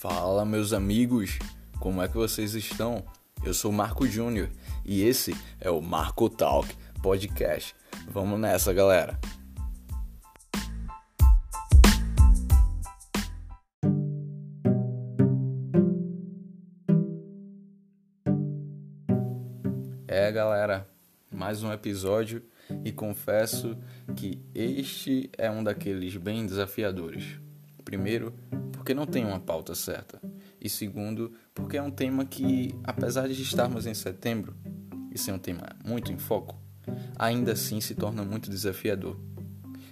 Fala, meus amigos, como é que vocês estão? Eu sou Marco Júnior e esse é o Marco Talk Podcast. Vamos nessa, galera. É, galera, mais um episódio e confesso que este é um daqueles bem desafiadores. Primeiro, porque não tem uma pauta certa. E segundo, porque é um tema que, apesar de estarmos em setembro e ser um tema muito em foco, ainda assim se torna muito desafiador.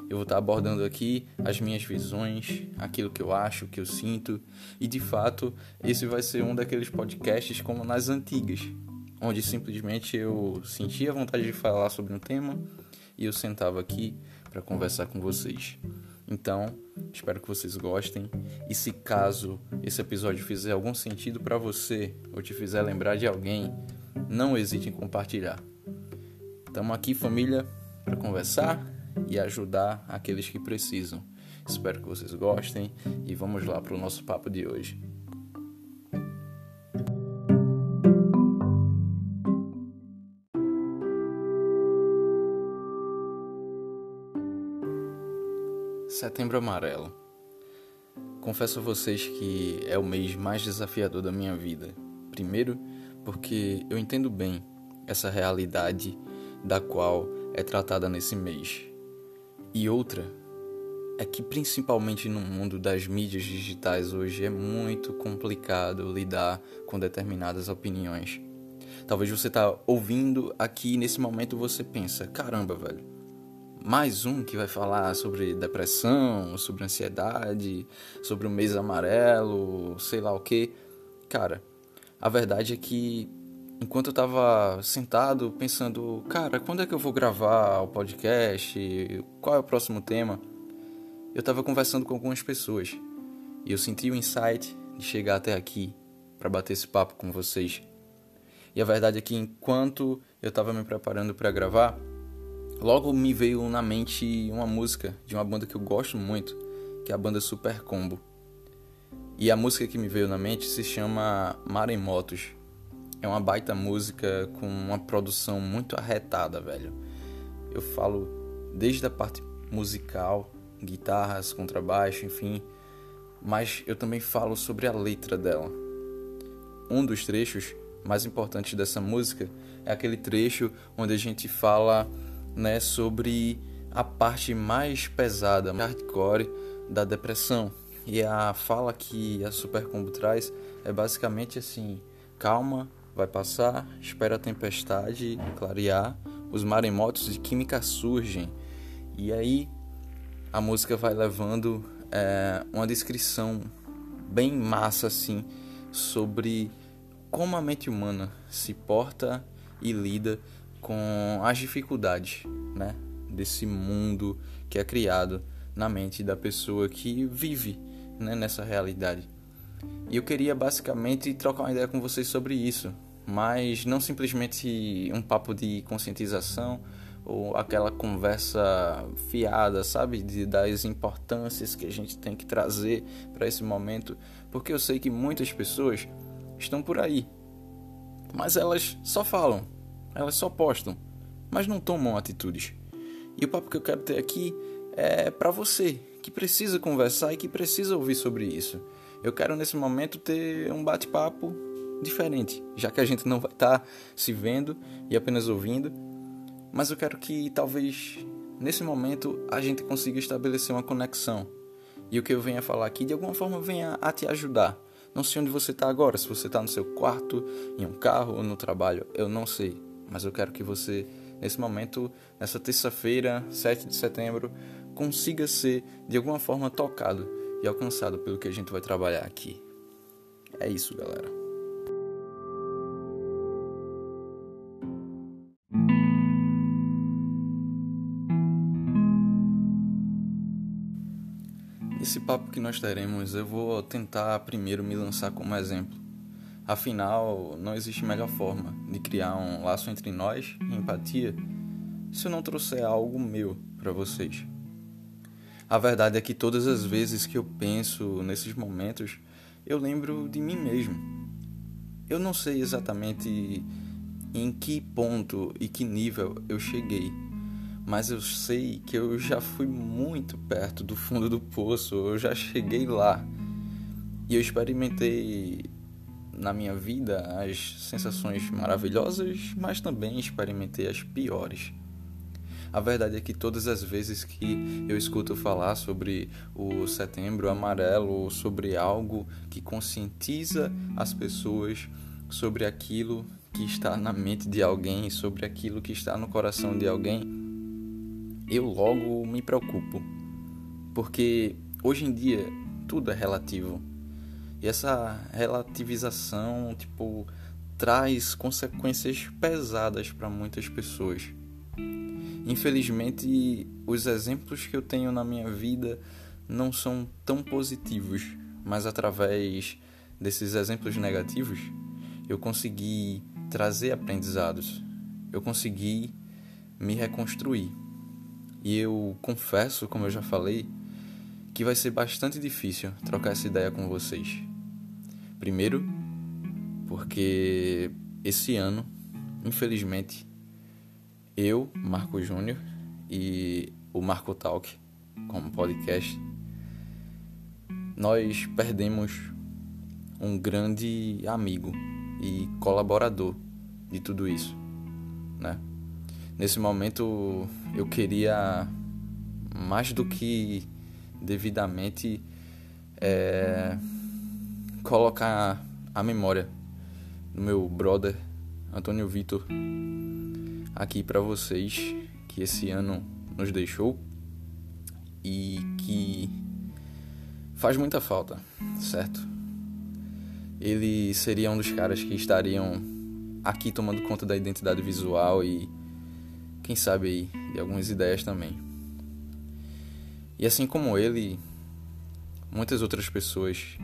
Eu vou estar abordando aqui as minhas visões, aquilo que eu acho, o que eu sinto, e de fato, esse vai ser um daqueles podcasts como nas antigas, onde simplesmente eu sentia vontade de falar sobre um tema e eu sentava aqui para conversar com vocês. Então, espero que vocês gostem e se caso esse episódio fizer algum sentido para você ou te fizer lembrar de alguém, não hesite em compartilhar. Estamos aqui, família, para conversar e ajudar aqueles que precisam. Espero que vocês gostem e vamos lá para o nosso papo de hoje. Setembro Amarelo. Confesso a vocês que é o mês mais desafiador da minha vida. Primeiro, porque eu entendo bem essa realidade da qual é tratada nesse mês. E outra é que, principalmente no mundo das mídias digitais hoje, é muito complicado lidar com determinadas opiniões. Talvez você está ouvindo aqui nesse momento você pensa: caramba, velho mais um que vai falar sobre depressão, sobre ansiedade, sobre o mês amarelo, sei lá o que. Cara, a verdade é que enquanto eu tava sentado pensando, cara, quando é que eu vou gravar o podcast? Qual é o próximo tema? Eu tava conversando com algumas pessoas e eu senti o insight de chegar até aqui para bater esse papo com vocês. E a verdade é que enquanto eu tava me preparando para gravar, Logo me veio na mente uma música de uma banda que eu gosto muito, que é a banda Super Combo. E a música que me veio na mente se chama Maremotos. É uma baita música com uma produção muito arretada, velho. Eu falo desde a parte musical, guitarras, contrabaixo, enfim, mas eu também falo sobre a letra dela. Um dos trechos mais importantes dessa música é aquele trecho onde a gente fala né, sobre a parte mais pesada, hardcore da depressão. E a fala que a Supercombo traz é basicamente assim: calma, vai passar, espera a tempestade clarear, os maremotos de química surgem. E aí a música vai levando é, uma descrição bem massa assim sobre como a mente humana se porta e lida com as dificuldades, né, desse mundo que é criado na mente da pessoa que vive, né, nessa realidade. E eu queria basicamente trocar uma ideia com vocês sobre isso, mas não simplesmente um papo de conscientização ou aquela conversa fiada, sabe, de, das importâncias que a gente tem que trazer para esse momento, porque eu sei que muitas pessoas estão por aí, mas elas só falam, elas só postam, mas não tomam atitudes. E o papo que eu quero ter aqui é para você que precisa conversar e que precisa ouvir sobre isso. Eu quero nesse momento ter um bate-papo diferente, já que a gente não vai estar tá se vendo e apenas ouvindo, mas eu quero que talvez nesse momento a gente consiga estabelecer uma conexão. E o que eu venho a falar aqui de alguma forma venha a te ajudar. Não sei onde você está agora, se você está no seu quarto, em um carro ou no trabalho, eu não sei mas eu quero que você, nesse momento, nessa terça-feira, 7 de setembro, consiga ser de alguma forma tocado e alcançado pelo que a gente vai trabalhar aqui. É isso, galera. Esse papo que nós teremos, eu vou tentar primeiro me lançar como exemplo Afinal, não existe melhor forma de criar um laço entre nós e empatia se eu não trouxer algo meu para vocês. A verdade é que todas as vezes que eu penso nesses momentos, eu lembro de mim mesmo. Eu não sei exatamente em que ponto e que nível eu cheguei, mas eu sei que eu já fui muito perto do fundo do poço, eu já cheguei lá. E eu experimentei na minha vida as sensações maravilhosas, mas também experimentei as piores. A verdade é que todas as vezes que eu escuto falar sobre o Setembro Amarelo, sobre algo que conscientiza as pessoas sobre aquilo que está na mente de alguém, sobre aquilo que está no coração de alguém, eu logo me preocupo. Porque hoje em dia tudo é relativo. E essa relativização, tipo, traz consequências pesadas para muitas pessoas. Infelizmente, os exemplos que eu tenho na minha vida não são tão positivos, mas através desses exemplos negativos, eu consegui trazer aprendizados. Eu consegui me reconstruir. E eu confesso, como eu já falei, que vai ser bastante difícil trocar essa ideia com vocês. Primeiro, porque esse ano, infelizmente, eu, Marco Júnior e o Marco Talk, como podcast, nós perdemos um grande amigo e colaborador de tudo isso, né? Nesse momento eu queria mais do que devidamente é, colocar a memória do meu brother Antônio Vitor aqui para vocês que esse ano nos deixou e que faz muita falta, certo? Ele seria um dos caras que estariam aqui tomando conta da identidade visual e quem sabe aí de algumas ideias também. E assim como ele, muitas outras pessoas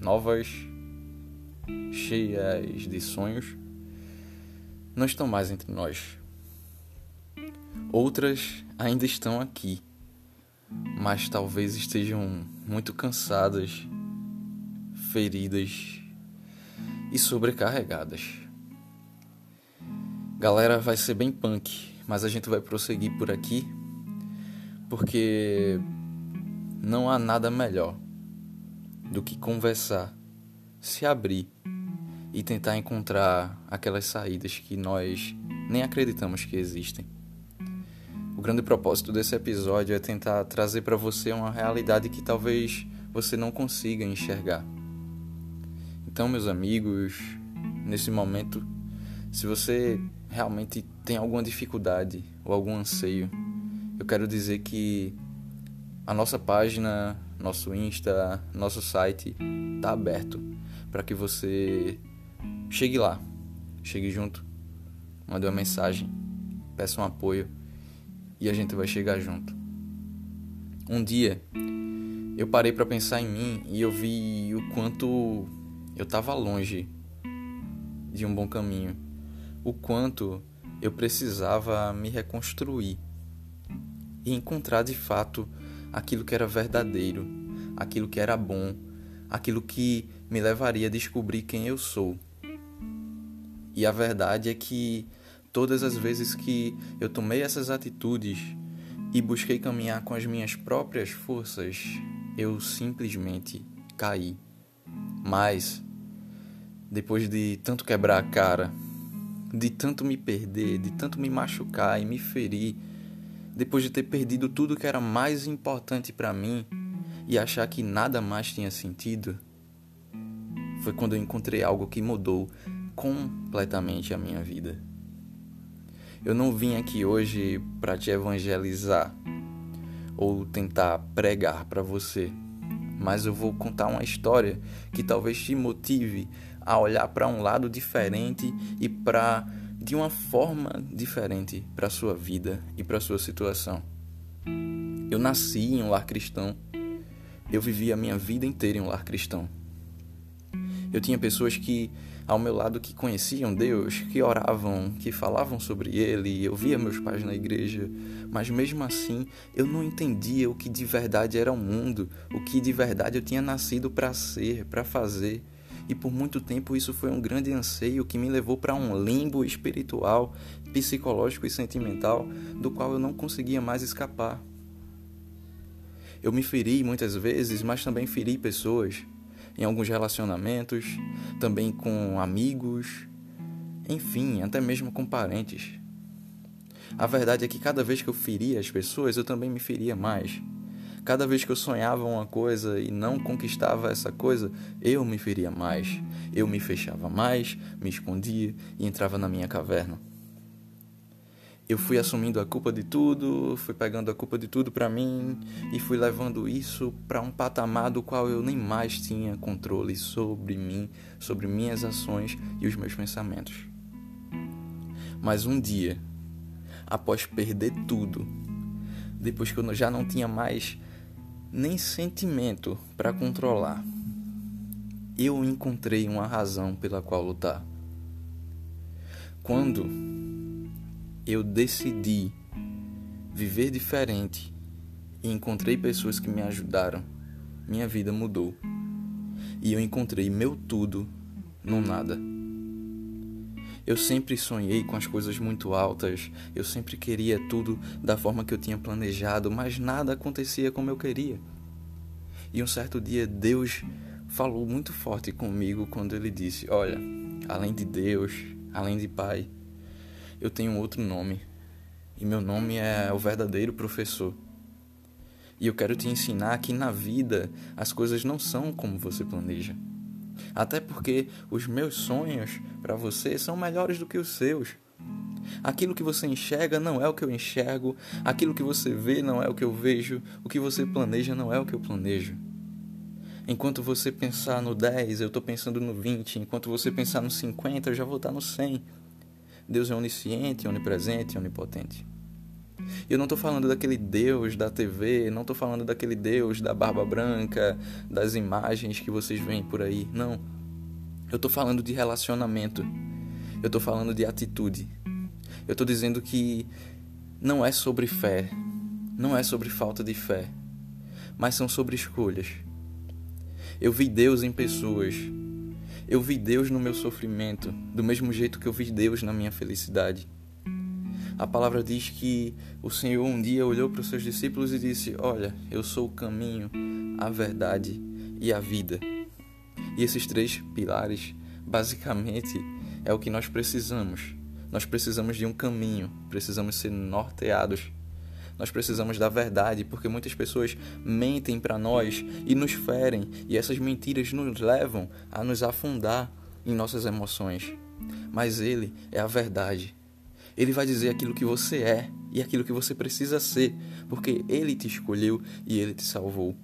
novas, cheias de sonhos, não estão mais entre nós. Outras ainda estão aqui, mas talvez estejam muito cansadas, feridas e sobrecarregadas. Galera, vai ser bem punk, mas a gente vai prosseguir por aqui porque não há nada melhor do que conversar, se abrir e tentar encontrar aquelas saídas que nós nem acreditamos que existem. O grande propósito desse episódio é tentar trazer para você uma realidade que talvez você não consiga enxergar. Então, meus amigos, nesse momento, se você realmente tem alguma dificuldade ou algum anseio, eu quero dizer que a nossa página, nosso Insta, nosso site está aberto para que você chegue lá, chegue junto, mande uma mensagem, peça um apoio e a gente vai chegar junto. Um dia eu parei para pensar em mim e eu vi o quanto eu estava longe de um bom caminho, o quanto eu precisava me reconstruir e encontrar de fato aquilo que era verdadeiro, aquilo que era bom, aquilo que me levaria a descobrir quem eu sou. E a verdade é que todas as vezes que eu tomei essas atitudes e busquei caminhar com as minhas próprias forças, eu simplesmente caí. Mas, depois de tanto quebrar a cara, de tanto me perder, de tanto me machucar e me ferir, depois de ter perdido tudo que era mais importante para mim e achar que nada mais tinha sentido, foi quando eu encontrei algo que mudou completamente a minha vida. Eu não vim aqui hoje para te evangelizar ou tentar pregar para você, mas eu vou contar uma história que talvez te motive a olhar para um lado diferente e para de uma forma diferente para a sua vida e para a sua situação. Eu nasci em um lar cristão. Eu vivi a minha vida inteira em um lar cristão. Eu tinha pessoas que ao meu lado que conheciam Deus, que oravam, que falavam sobre Ele, eu via meus pais na igreja, mas mesmo assim eu não entendia o que de verdade era o mundo, o que de verdade eu tinha nascido para ser, para fazer. E por muito tempo isso foi um grande anseio que me levou para um limbo espiritual, psicológico e sentimental do qual eu não conseguia mais escapar. Eu me feri muitas vezes, mas também feri pessoas em alguns relacionamentos, também com amigos, enfim, até mesmo com parentes. A verdade é que cada vez que eu feria as pessoas, eu também me feria mais. Cada vez que eu sonhava uma coisa e não conquistava essa coisa, eu me feria mais. Eu me fechava mais, me escondia e entrava na minha caverna eu fui assumindo a culpa de tudo, fui pegando a culpa de tudo para mim e fui levando isso para um patamar do qual eu nem mais tinha controle sobre mim, sobre minhas ações e os meus pensamentos. Mas um dia, após perder tudo, depois que eu já não tinha mais nem sentimento para controlar, eu encontrei uma razão pela qual lutar. Quando eu decidi viver diferente e encontrei pessoas que me ajudaram, minha vida mudou. E eu encontrei meu tudo no nada. Eu sempre sonhei com as coisas muito altas, eu sempre queria tudo da forma que eu tinha planejado, mas nada acontecia como eu queria. E um certo dia Deus falou muito forte comigo quando ele disse: Olha, além de Deus, além de Pai, eu tenho outro nome. E meu nome é o verdadeiro professor. E eu quero te ensinar que na vida as coisas não são como você planeja. Até porque os meus sonhos para você são melhores do que os seus. Aquilo que você enxerga não é o que eu enxergo, aquilo que você vê não é o que eu vejo, o que você planeja não é o que eu planejo. Enquanto você pensar no 10, eu estou pensando no 20, enquanto você pensar no 50, eu já vou estar no 100. Deus é onisciente, onipresente, onipotente. Eu não estou falando daquele Deus da TV, não estou falando daquele Deus da barba branca, das imagens que vocês veem por aí. Não. Eu estou falando de relacionamento. Eu estou falando de atitude. Eu estou dizendo que não é sobre fé, não é sobre falta de fé, mas são sobre escolhas. Eu vi Deus em pessoas eu vi Deus no meu sofrimento, do mesmo jeito que eu vi Deus na minha felicidade. A palavra diz que o Senhor um dia olhou para os seus discípulos e disse: Olha, eu sou o caminho, a verdade e a vida. E esses três pilares, basicamente, é o que nós precisamos. Nós precisamos de um caminho, precisamos ser norteados nós precisamos da verdade, porque muitas pessoas mentem para nós e nos ferem, e essas mentiras nos levam a nos afundar em nossas emoções. Mas Ele é a verdade. Ele vai dizer aquilo que você é e aquilo que você precisa ser, porque Ele te escolheu e Ele te salvou.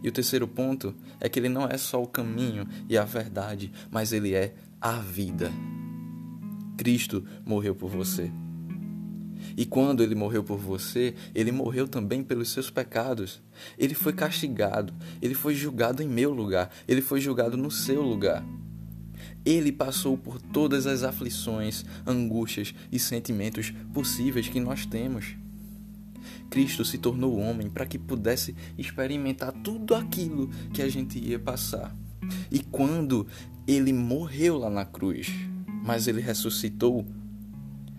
E o terceiro ponto é que Ele não é só o caminho e a verdade, mas Ele é a vida. Cristo morreu por você. E quando ele morreu por você, ele morreu também pelos seus pecados. Ele foi castigado, ele foi julgado em meu lugar, ele foi julgado no seu lugar. Ele passou por todas as aflições, angústias e sentimentos possíveis que nós temos. Cristo se tornou homem para que pudesse experimentar tudo aquilo que a gente ia passar. E quando ele morreu lá na cruz, mas ele ressuscitou,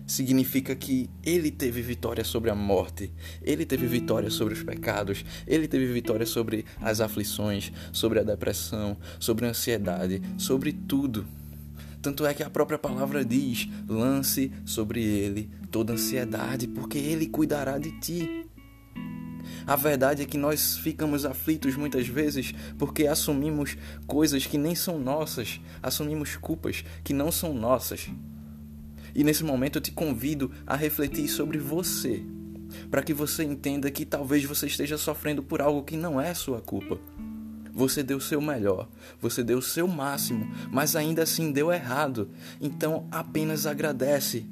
significa que ele teve vitória sobre a morte, ele teve vitória sobre os pecados, ele teve vitória sobre as aflições, sobre a depressão, sobre a ansiedade, sobre tudo. Tanto é que a própria palavra diz: lance sobre ele toda ansiedade, porque ele cuidará de ti. A verdade é que nós ficamos aflitos muitas vezes porque assumimos coisas que nem são nossas, assumimos culpas que não são nossas. E nesse momento eu te convido a refletir sobre você, para que você entenda que talvez você esteja sofrendo por algo que não é sua culpa. Você deu o seu melhor, você deu o seu máximo, mas ainda assim deu errado. Então apenas agradece.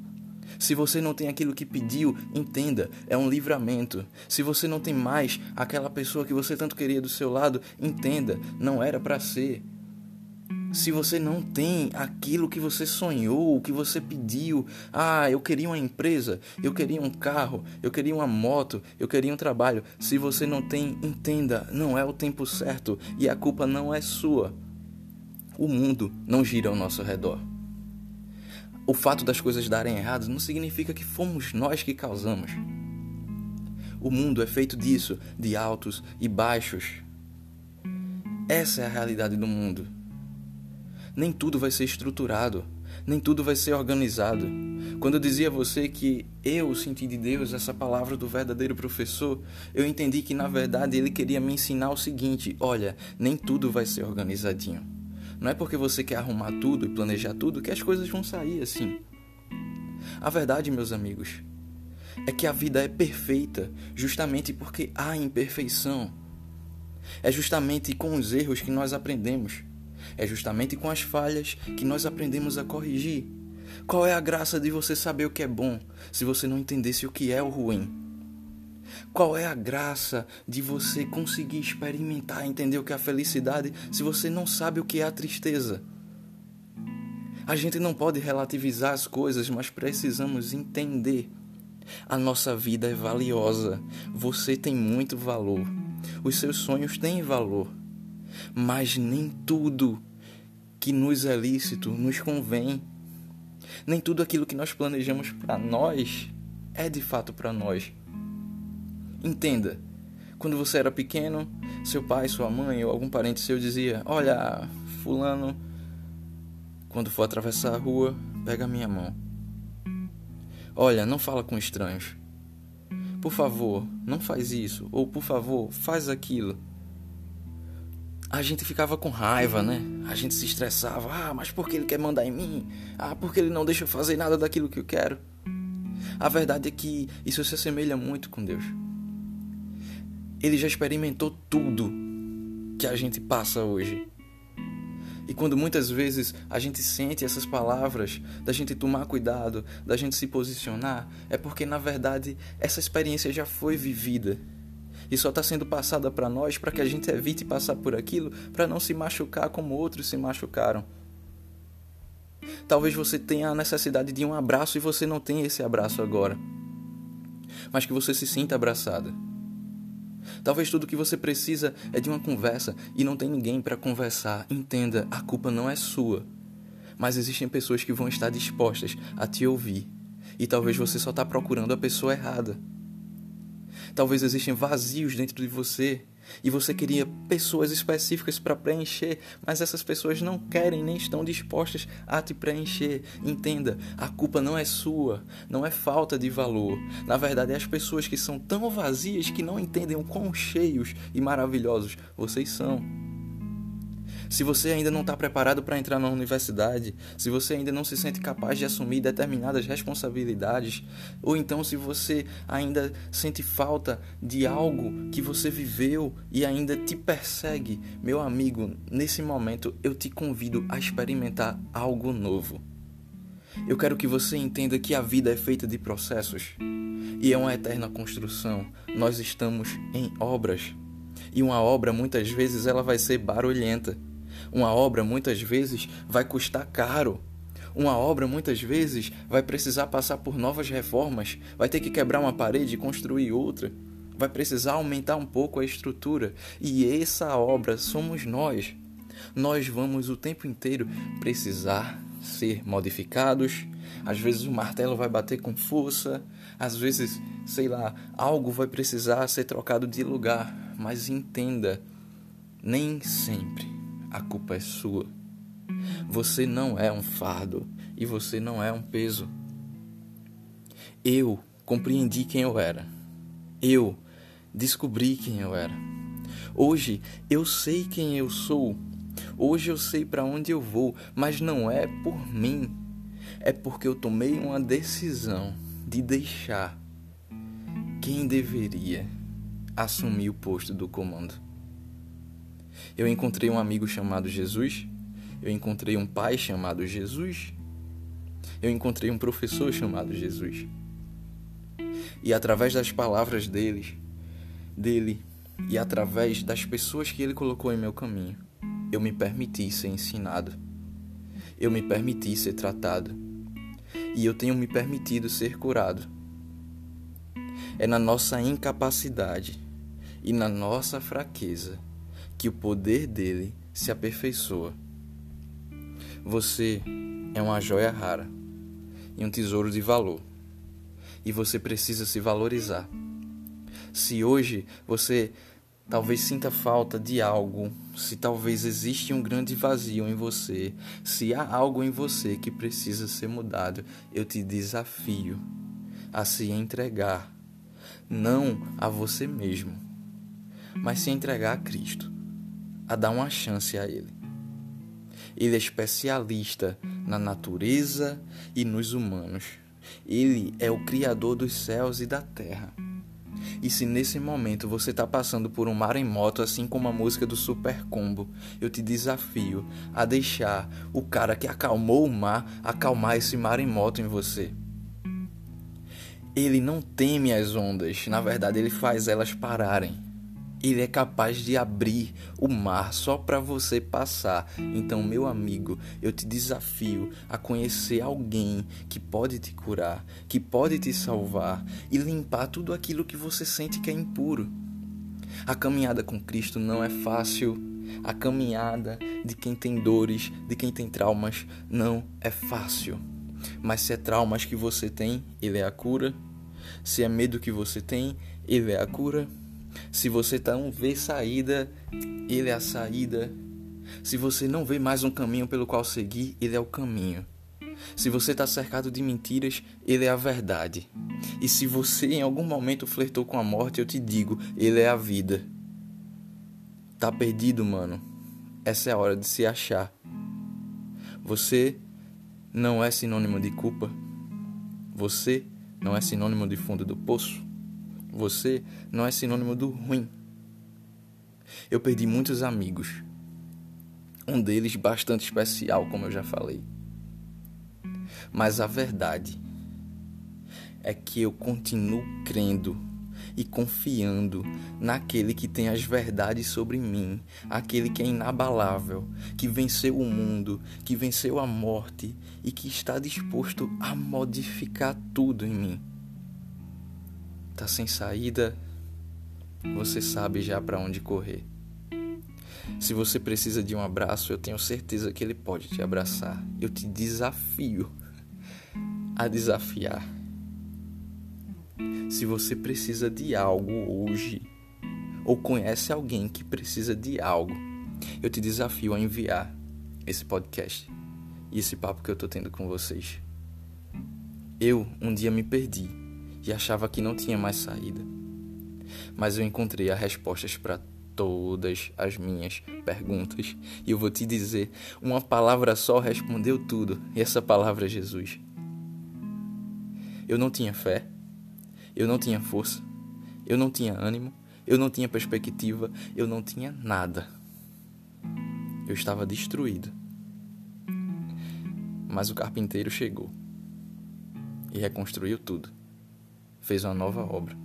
Se você não tem aquilo que pediu, entenda, é um livramento. Se você não tem mais aquela pessoa que você tanto queria do seu lado, entenda, não era para ser. Se você não tem aquilo que você sonhou, o que você pediu, ah, eu queria uma empresa, eu queria um carro, eu queria uma moto, eu queria um trabalho. Se você não tem, entenda, não é o tempo certo e a culpa não é sua. O mundo não gira ao nosso redor. O fato das coisas darem errado não significa que fomos nós que causamos. O mundo é feito disso, de altos e baixos. Essa é a realidade do mundo. Nem tudo vai ser estruturado, nem tudo vai ser organizado. Quando eu dizia a você que eu senti de Deus essa palavra do verdadeiro professor, eu entendi que na verdade ele queria me ensinar o seguinte: olha, nem tudo vai ser organizadinho. Não é porque você quer arrumar tudo e planejar tudo que as coisas vão sair assim. A verdade, meus amigos, é que a vida é perfeita justamente porque há imperfeição. É justamente com os erros que nós aprendemos. É justamente com as falhas que nós aprendemos a corrigir. Qual é a graça de você saber o que é bom se você não entendesse o que é o ruim? Qual é a graça de você conseguir experimentar, entender o que é a felicidade se você não sabe o que é a tristeza? A gente não pode relativizar as coisas, mas precisamos entender. A nossa vida é valiosa. Você tem muito valor. Os seus sonhos têm valor. Mas nem tudo que nos é lícito nos convém. Nem tudo aquilo que nós planejamos para nós é de fato para nós. Entenda, quando você era pequeno, seu pai, sua mãe ou algum parente seu dizia: Olha, Fulano, quando for atravessar a rua, pega a minha mão. Olha, não fala com estranhos. Por favor, não faz isso. Ou por favor, faz aquilo. A gente ficava com raiva, né? A gente se estressava. Ah, mas por que ele quer mandar em mim? Ah, porque ele não deixa eu fazer nada daquilo que eu quero? A verdade é que isso se assemelha muito com Deus ele já experimentou tudo que a gente passa hoje. E quando muitas vezes a gente sente essas palavras da gente tomar cuidado, da gente se posicionar, é porque na verdade essa experiência já foi vivida e só está sendo passada para nós para que a gente evite passar por aquilo, para não se machucar como outros se machucaram. Talvez você tenha a necessidade de um abraço e você não tenha esse abraço agora, mas que você se sinta abraçada. Talvez tudo que você precisa é de uma conversa e não tem ninguém para conversar. Entenda, a culpa não é sua. Mas existem pessoas que vão estar dispostas a te ouvir. E talvez você só está procurando a pessoa errada. Talvez existem vazios dentro de você e você queria pessoas específicas para preencher, mas essas pessoas não querem nem estão dispostas a te preencher. Entenda, a culpa não é sua, não é falta de valor. Na verdade, é as pessoas que são tão vazias que não entendem o quão cheios e maravilhosos vocês são. Se você ainda não está preparado para entrar na universidade, se você ainda não se sente capaz de assumir determinadas responsabilidades, ou então se você ainda sente falta de algo que você viveu e ainda te persegue, meu amigo, nesse momento eu te convido a experimentar algo novo. Eu quero que você entenda que a vida é feita de processos e é uma eterna construção. Nós estamos em obras. E uma obra muitas vezes ela vai ser barulhenta. Uma obra muitas vezes vai custar caro. Uma obra muitas vezes vai precisar passar por novas reformas, vai ter que quebrar uma parede e construir outra, vai precisar aumentar um pouco a estrutura, e essa obra somos nós. Nós vamos o tempo inteiro precisar ser modificados. Às vezes o martelo vai bater com força, às vezes, sei lá, algo vai precisar ser trocado de lugar, mas entenda, nem sempre a culpa é sua. Você não é um fardo e você não é um peso. Eu compreendi quem eu era. Eu descobri quem eu era. Hoje eu sei quem eu sou. Hoje eu sei para onde eu vou, mas não é por mim. É porque eu tomei uma decisão de deixar quem deveria assumir o posto do comando. Eu encontrei um amigo chamado Jesus. Eu encontrei um pai chamado Jesus. Eu encontrei um professor chamado Jesus. E através das palavras deles, dele e através das pessoas que ele colocou em meu caminho, eu me permiti ser ensinado. Eu me permiti ser tratado. E eu tenho me permitido ser curado. É na nossa incapacidade e na nossa fraqueza que o poder dele se aperfeiçoa. Você é uma joia rara e um tesouro de valor, e você precisa se valorizar. Se hoje você talvez sinta falta de algo, se talvez existe um grande vazio em você, se há algo em você que precisa ser mudado, eu te desafio a se entregar, não a você mesmo, mas se entregar a Cristo, a dar uma chance a Ele. Ele é especialista na natureza e nos humanos. Ele é o Criador dos céus e da terra. E se nesse momento você está passando por um maremoto, assim como a música do Super Combo, eu te desafio a deixar o cara que acalmou o mar acalmar esse maremoto em você. Ele não teme as ondas, na verdade, ele faz elas pararem. Ele é capaz de abrir o mar só para você passar. Então, meu amigo, eu te desafio a conhecer alguém que pode te curar, que pode te salvar e limpar tudo aquilo que você sente que é impuro. A caminhada com Cristo não é fácil. A caminhada de quem tem dores, de quem tem traumas, não é fácil. Mas se é traumas que você tem, Ele é a cura. Se é medo que você tem, Ele é a cura. Se você não vê saída, Ele é a saída. Se você não vê mais um caminho pelo qual seguir, Ele é o caminho. Se você está cercado de mentiras, Ele é a verdade. E se você em algum momento flertou com a morte, eu te digo, Ele é a vida. Tá perdido, mano. Essa é a hora de se achar. Você não é sinônimo de culpa. Você não é sinônimo de fundo do poço. Você não é sinônimo do ruim. Eu perdi muitos amigos. Um deles bastante especial, como eu já falei. Mas a verdade é que eu continuo crendo e confiando naquele que tem as verdades sobre mim, aquele que é inabalável, que venceu o mundo, que venceu a morte e que está disposto a modificar tudo em mim tá sem saída, você sabe já para onde correr. Se você precisa de um abraço, eu tenho certeza que ele pode te abraçar. Eu te desafio a desafiar. Se você precisa de algo hoje, ou conhece alguém que precisa de algo, eu te desafio a enviar esse podcast e esse papo que eu tô tendo com vocês. Eu um dia me perdi e achava que não tinha mais saída. Mas eu encontrei as respostas para todas as minhas perguntas e eu vou te dizer: uma palavra só respondeu tudo, e essa palavra é Jesus. Eu não tinha fé, eu não tinha força, eu não tinha ânimo, eu não tinha perspectiva, eu não tinha nada. Eu estava destruído. Mas o carpinteiro chegou e reconstruiu tudo fez uma nova obra.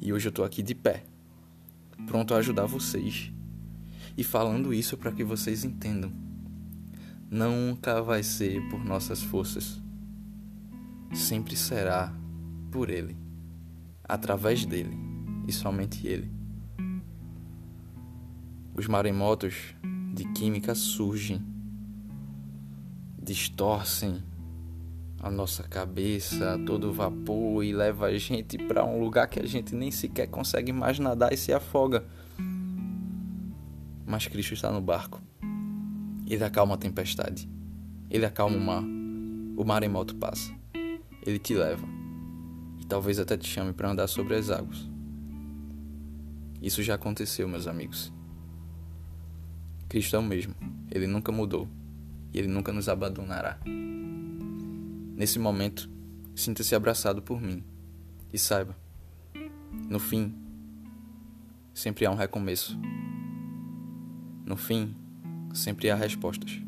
E hoje eu estou aqui de pé, pronto a ajudar vocês. E falando isso para que vocês entendam. Nunca vai ser por nossas forças. Sempre será por Ele, através dele e somente Ele. Os maremotos de química surgem, distorcem a nossa cabeça a todo vapor e leva a gente para um lugar que a gente nem sequer consegue mais nadar e se afoga. Mas Cristo está no barco. Ele acalma a tempestade. Ele acalma o mar. O maremoto passa. Ele te leva. E talvez até te chame para andar sobre as águas. Isso já aconteceu, meus amigos. Cristo é o mesmo. Ele nunca mudou. E ele nunca nos abandonará. Nesse momento, sinta-se abraçado por mim e saiba, no fim, sempre há um recomeço. No fim, sempre há respostas.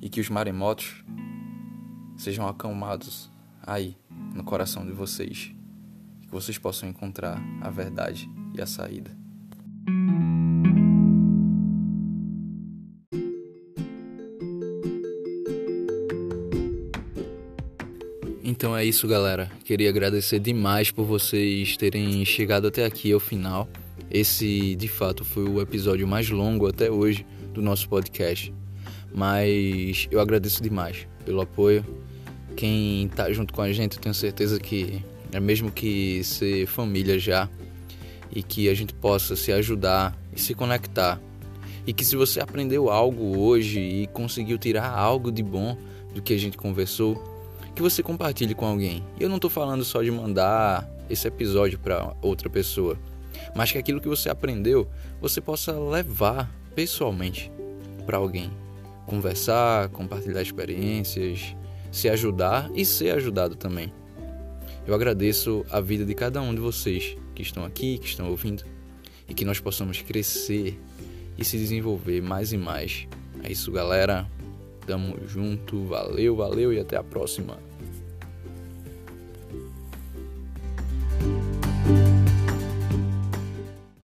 E que os maremotos sejam acalmados aí, no coração de vocês. Que vocês possam encontrar a verdade e a saída. É isso, galera. Queria agradecer demais por vocês terem chegado até aqui ao final. Esse, de fato, foi o episódio mais longo até hoje do nosso podcast. Mas eu agradeço demais pelo apoio. Quem tá junto com a gente, eu tenho certeza que é mesmo que ser família já e que a gente possa se ajudar e se conectar. E que se você aprendeu algo hoje e conseguiu tirar algo de bom do que a gente conversou, que você compartilhe com alguém. Eu não estou falando só de mandar esse episódio para outra pessoa, mas que aquilo que você aprendeu você possa levar pessoalmente para alguém. Conversar, compartilhar experiências, se ajudar e ser ajudado também. Eu agradeço a vida de cada um de vocês que estão aqui, que estão ouvindo, e que nós possamos crescer e se desenvolver mais e mais. É isso, galera. Tamo junto, valeu, valeu e até a próxima.